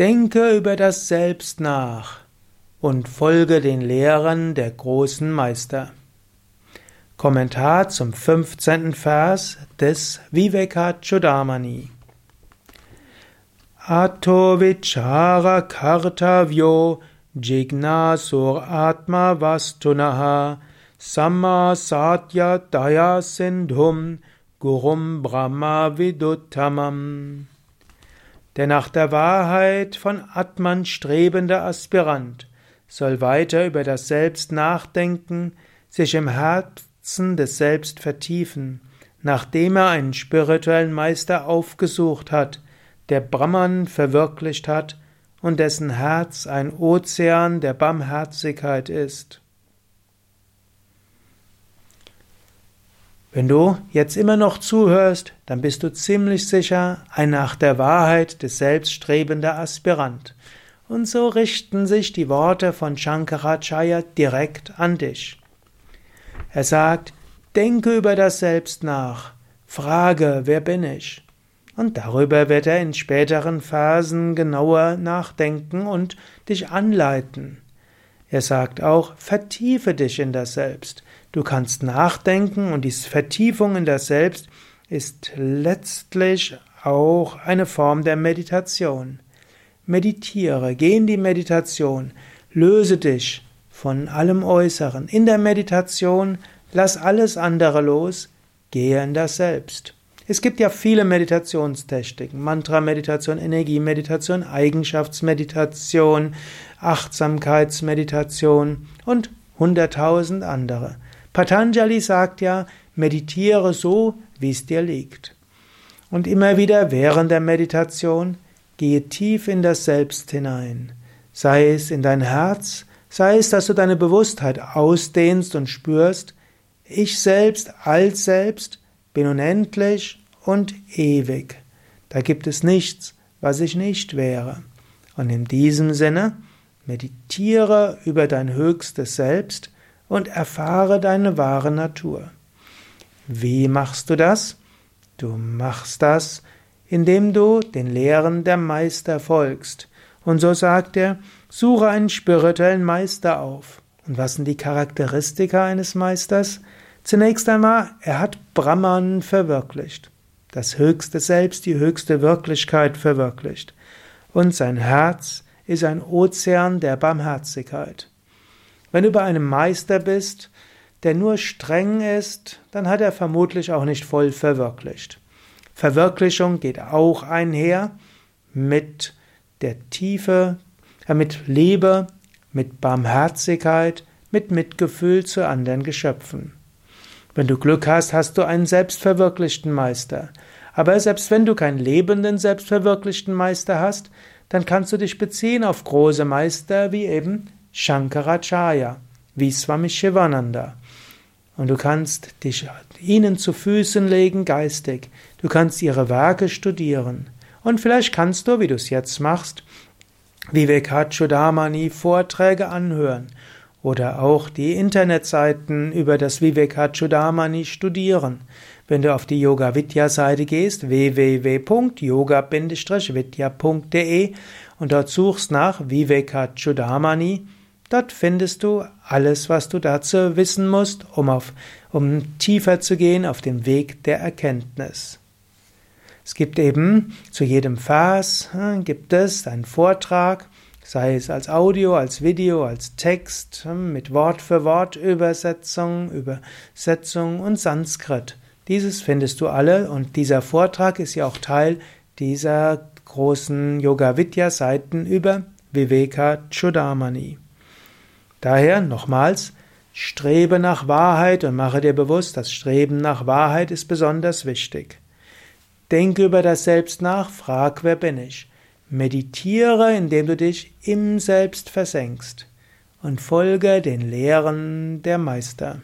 Denke über das Selbst nach und folge den Lehren der großen Meister. Kommentar zum 15. Vers des Vivekachudamani. Ato vichara kartavyo jignasur atma vastunaha samma satya daya sindhum gurum brahma viduttamam. Der nach der Wahrheit von Atman strebende Aspirant soll weiter über das Selbst nachdenken, sich im Herzen des Selbst vertiefen, nachdem er einen spirituellen Meister aufgesucht hat, der Brahman verwirklicht hat und dessen Herz ein Ozean der Barmherzigkeit ist. Wenn du jetzt immer noch zuhörst, dann bist du ziemlich sicher ein nach der Wahrheit des Selbststrebender Aspirant. Und so richten sich die Worte von Shankaracharya direkt an dich. Er sagt, denke über das Selbst nach, frage, wer bin ich? Und darüber wird er in späteren Phasen genauer nachdenken und dich anleiten. Er sagt auch, vertiefe dich in das Selbst. Du kannst nachdenken und die Vertiefung in das Selbst ist letztlich auch eine Form der Meditation. Meditiere, geh in die Meditation, löse dich von allem Äußeren. In der Meditation lass alles andere los, gehe in das Selbst. Es gibt ja viele Meditationstechniken, Mantra-Meditation, Energiemeditation, Eigenschaftsmeditation, Achtsamkeitsmeditation und hunderttausend andere. Patanjali sagt ja, meditiere so, wie es dir liegt. Und immer wieder während der Meditation gehe tief in das Selbst hinein. Sei es in dein Herz, sei es, dass du deine Bewusstheit ausdehnst und spürst, ich selbst als Selbst bin unendlich und ewig. Da gibt es nichts, was ich nicht wäre. Und in diesem Sinne meditiere über dein höchstes Selbst, und erfahre deine wahre Natur. Wie machst du das? Du machst das, indem du den Lehren der Meister folgst. Und so sagt er, suche einen spirituellen Meister auf. Und was sind die Charakteristika eines Meisters? Zunächst einmal, er hat Brahman verwirklicht. Das höchste Selbst, die höchste Wirklichkeit verwirklicht. Und sein Herz ist ein Ozean der Barmherzigkeit. Wenn du bei einem Meister bist, der nur streng ist, dann hat er vermutlich auch nicht voll verwirklicht. Verwirklichung geht auch einher mit der Tiefe, äh, mit Liebe, mit Barmherzigkeit, mit Mitgefühl zu anderen Geschöpfen. Wenn du Glück hast, hast du einen selbstverwirklichten Meister. Aber selbst wenn du keinen lebenden selbstverwirklichten Meister hast, dann kannst du dich beziehen auf große Meister wie eben Shankaracharya, wie Swami Shivananda. Und du kannst dich ihnen zu Füßen legen geistig. Du kannst ihre Werke studieren. Und vielleicht kannst du, wie du es jetzt machst, Vivekachudamani Vorträge anhören oder auch die Internetseiten über das Vivekachudamani studieren. Wenn du auf die Yoga Vidya Seite gehst, www.yoga-vidya.de und dort suchst nach Vivekachudamani, Dort findest du alles, was du dazu wissen musst, um, auf, um tiefer zu gehen auf dem Weg der Erkenntnis. Es gibt eben zu jedem Vers hm, gibt es einen Vortrag, sei es als Audio, als Video, als Text, hm, mit Wort für Wort Übersetzung, Übersetzung und Sanskrit. Dieses findest du alle und dieser Vortrag ist ja auch Teil dieser großen Yoga Vidya Seiten über Viveka Chudamani. Daher nochmals, strebe nach Wahrheit und mache dir bewusst, das Streben nach Wahrheit ist besonders wichtig. Denke über das Selbst nach, frag, wer bin ich. Meditiere, indem du dich im Selbst versenkst und folge den Lehren der Meister.